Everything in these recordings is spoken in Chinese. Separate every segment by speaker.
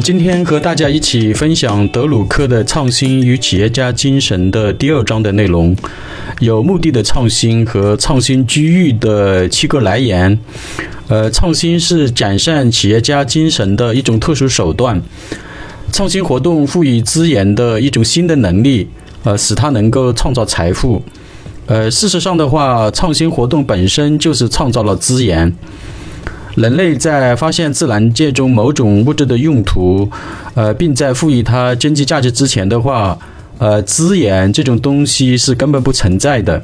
Speaker 1: 今天和大家一起分享德鲁克的创新与企业家精神的第二章的内容，有目的的创新和创新机遇的七个来源。呃，创新是展现企业家精神的一种特殊手段。创新活动赋予资源的一种新的能力，呃，使它能够创造财富。呃，事实上的话，创新活动本身就是创造了资源。人类在发现自然界中某种物质的用途，呃，并在赋予它经济价值之前的话，呃，资源这种东西是根本不存在的。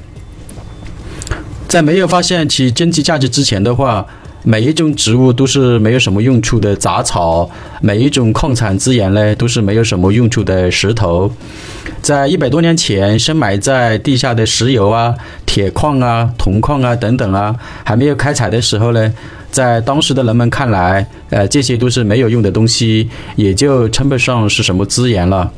Speaker 1: 在没有发现其经济价值之前的话，每一种植物都是没有什么用处的杂草，每一种矿产资源呢都是没有什么用处的石头。在一百多年前，深埋在地下的石油啊、铁矿啊、铜矿啊等等啊，还没有开采的时候呢。在当时的人们看来，呃，这些都是没有用的东西，也就称不上是什么资源了。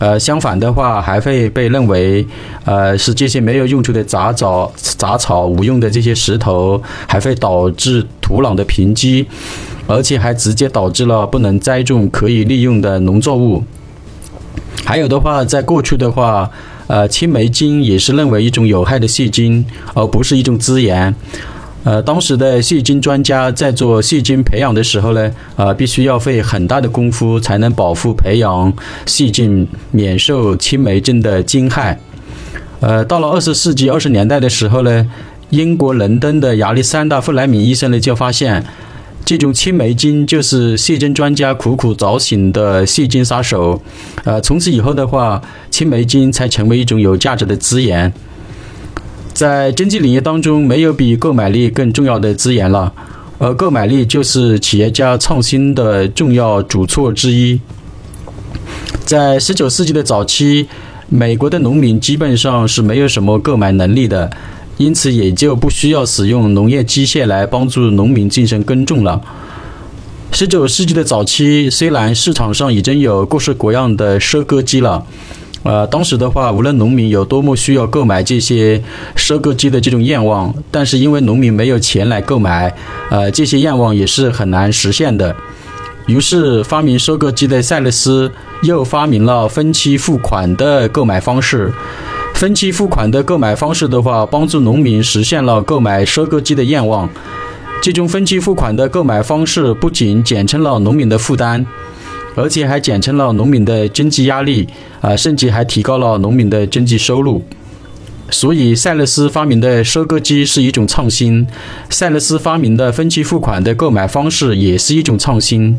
Speaker 1: 呃，相反的话，还会被认为，呃，是这些没有用处的杂草、杂草、无用的这些石头，还会导致土壤的贫瘠，而且还直接导致了不能栽种可以利用的农作物。还有的话，在过去的话，呃，青霉菌也是认为一种有害的细菌，而不是一种资源。呃，当时的细菌专家在做细菌培养的时候呢，呃，必须要费很大的功夫才能保护培养细菌免受青霉菌的侵害。呃，到了二十世纪二十年代的时候呢，英国伦敦的亚历山大·弗莱明医生呢就发现，这种青霉菌就是细菌专家苦苦找寻的细菌杀手。呃，从此以后的话，青霉菌才成为一种有价值的资源。在经济领域当中，没有比购买力更重要的资源了，而购买力就是企业家创新的重要主措之一。在十九世纪的早期，美国的农民基本上是没有什么购买能力的，因此也就不需要使用农业机械来帮助农民进行耕种了。十九世纪的早期，虽然市场上已经有各式各样的收割机了。呃，当时的话，无论农民有多么需要购买这些收割机的这种愿望，但是因为农民没有钱来购买，呃，这些愿望也是很难实现的。于是，发明收割机的塞勒斯又发明了分期付款的购买方式。分期付款的购买方式的话，帮助农民实现了购买收割机的愿望。这种分期付款的购买方式不仅减轻了农民的负担。而且还减轻了农民的经济压力，啊，甚至还提高了农民的经济收入。所以，塞勒斯发明的收割机是一种创新，塞勒斯发明的分期付款的购买方式也是一种创新。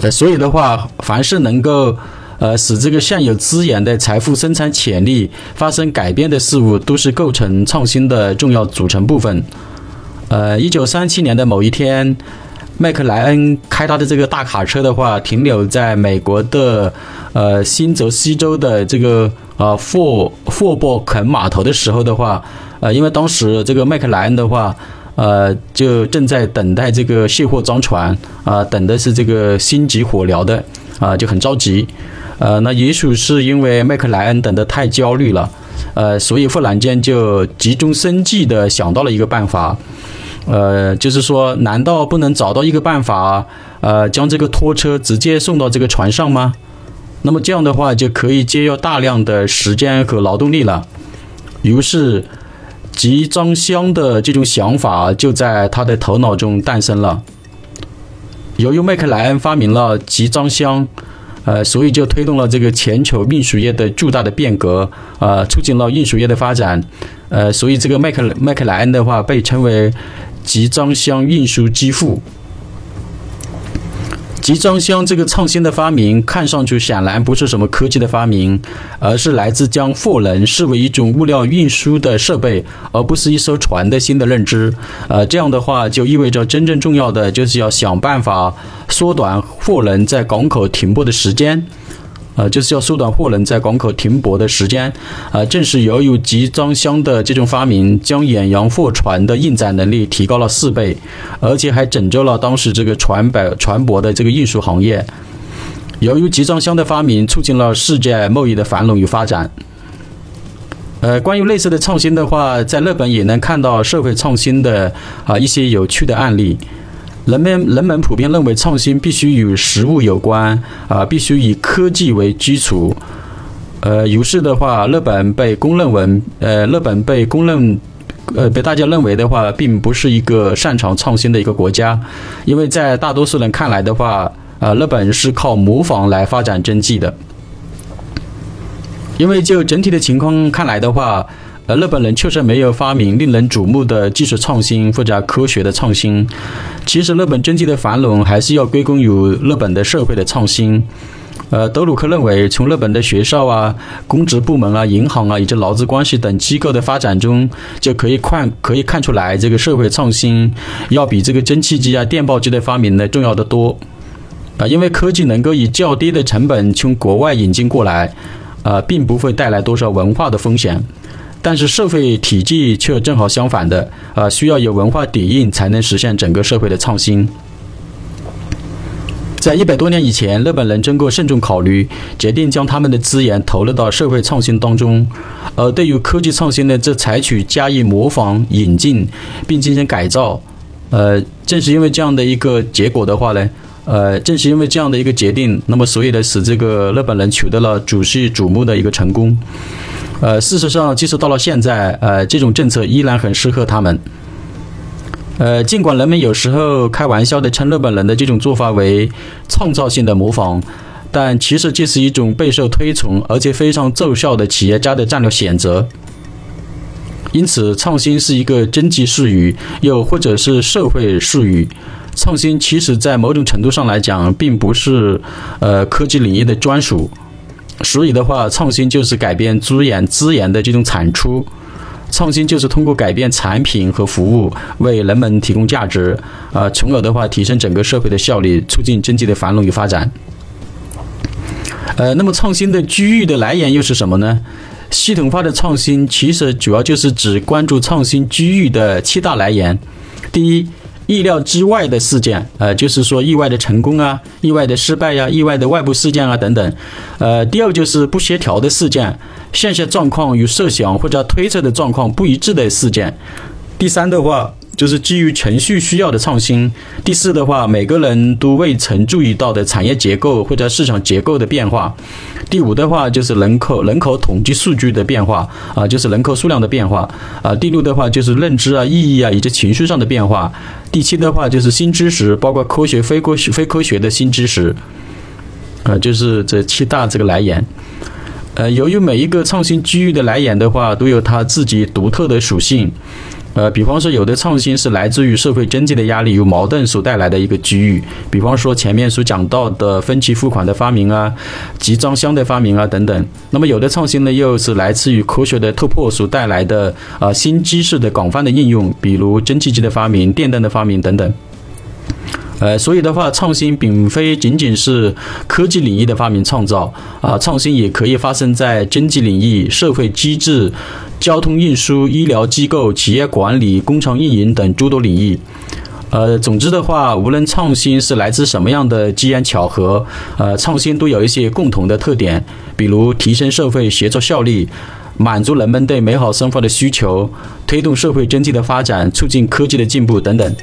Speaker 1: 呃，所以的话，凡是能够呃使这个现有资源的财富生产潜力发生改变的事物，都是构成创新的重要组成部分。呃，一九三七年的某一天。麦克莱恩开他的这个大卡车的话，停留在美国的呃新泽西州的这个呃霍霍伯肯码头的时候的话，呃，因为当时这个麦克莱恩的话，呃，就正在等待这个卸货装船啊，等的是这个心急火燎的啊，就很着急。呃，那也许是因为麦克莱恩等得太焦虑了，呃，所以忽然间就急中生智的想到了一个办法。呃，就是说，难道不能找到一个办法，呃，将这个拖车直接送到这个船上吗？那么这样的话，就可以节约大量的时间和劳动力了。于是，集装箱的这种想法就在他的头脑中诞生了。由于麦克莱恩发明了集装箱，呃，所以就推动了这个全球运输业的巨大的变革，呃，促进了运输业的发展，呃，所以这个麦克麦克莱恩的话被称为。集装箱运输机腹。集装箱这个创新的发明，看上去显然不是什么科技的发明，而是来自将货轮视为一种物料运输的设备，而不是一艘船的新的认知。呃，这样的话就意味着真正重要的就是要想办法缩短货轮在港口停泊的时间。呃，就是要缩短货轮在港口停泊的时间。呃，正是由于集装箱的这种发明，将远洋货船的运载能力提高了四倍，而且还拯救了当时这个船舶船舶的这个运输行业。由于集装箱的发明，促进了世界贸易的繁荣与发展。呃，关于类似的创新的话，在日本也能看到社会创新的啊一些有趣的案例。人们人们普遍认为创新必须与实物有关啊，必须以科技为基础。呃，于是的话，日本被公认为呃，日本被公认呃，被大家认为的话，并不是一个擅长创新的一个国家，因为在大多数人看来的话，呃，日本是靠模仿来发展经济的。因为就整体的情况看来的话。而日本人确实没有发明令人瞩目的技术创新或者科学的创新。其实，日本经济的繁荣还是要归功于日本的社会的创新。呃，德鲁克认为，从日本的学校啊、公职部门啊、银行啊以及劳资关系等机构的发展中，就可以看可以看出来，这个社会创新要比这个蒸汽机啊、电报机的发明呢重要的多。啊，因为科技能够以较低的成本从国外引进过来，呃，并不会带来多少文化的风险。但是社会体系却正好相反的，啊，需要有文化底蕴才能实现整个社会的创新。在一百多年以前，日本人经过慎重考虑，决定将他们的资源投入到社会创新当中。而对于科技创新呢，则采取加以模仿、引进并进行改造。呃，正是因为这样的一个结果的话呢，呃，正是因为这样的一个决定，那么所以呢，使这个日本人取得了举世瞩目的一个成功。呃，事实上，即使到了现在，呃，这种政策依然很适合他们。呃，尽管人们有时候开玩笑的称日本人的这种做法为创造性的模仿，但其实这是一种备受推崇而且非常奏效的企业家的战略选择。因此，创新是一个经济术语，又或者是社会术语。创新其实在某种程度上来讲，并不是呃科技领域的专属。所以的话，创新就是改变资源资源的这种产出，创新就是通过改变产品和服务，为人们提供价值，啊，从而的话提升整个社会的效率，促进经济的繁荣与发展。呃，那么创新的机遇的来源又是什么呢？系统化的创新其实主要就是指关注创新机遇的七大来源。第一。意料之外的事件，呃，就是说意外的成功啊，意外的失败呀，意外的外部事件啊等等。呃，第二就是不协调的事件，现实状况与设想或者推测的状况不一致的事件。第三的话。就是基于程序需要的创新。第四的话，每个人都未曾注意到的产业结构或者市场结构的变化。第五的话，就是人口人口统计数据的变化啊，就是人口数量的变化啊。第六的话，就是认知啊、意义啊以及情绪上的变化。第七的话，就是新知识，包括科学、非科学、非科学的新知识。啊，就是这七大这个来源。呃，由于每一个创新机遇的来源的话，都有它自己独特的属性。呃，比方说，有的创新是来自于社会经济的压力与矛盾所带来的一个机遇，比方说前面所讲到的分期付款的发明啊，集装箱的发明啊等等。那么有的创新呢，又是来自于科学的突破所带来的啊新知识的广泛的应用，比如蒸汽机的发明、电灯的发明等等。呃，所以的话，创新并非仅仅是科技领域的发明创造啊，创新也可以发生在经济领域、社会机制、交通运输、医疗机构、企业管理、工厂运营等诸多领域。呃，总之的话，无论创新是来自什么样的机缘巧合，呃，创新都有一些共同的特点，比如提升社会协作效率，满足人们对美好生活的需求，推动社会经济的发展，促进科技的进步等等。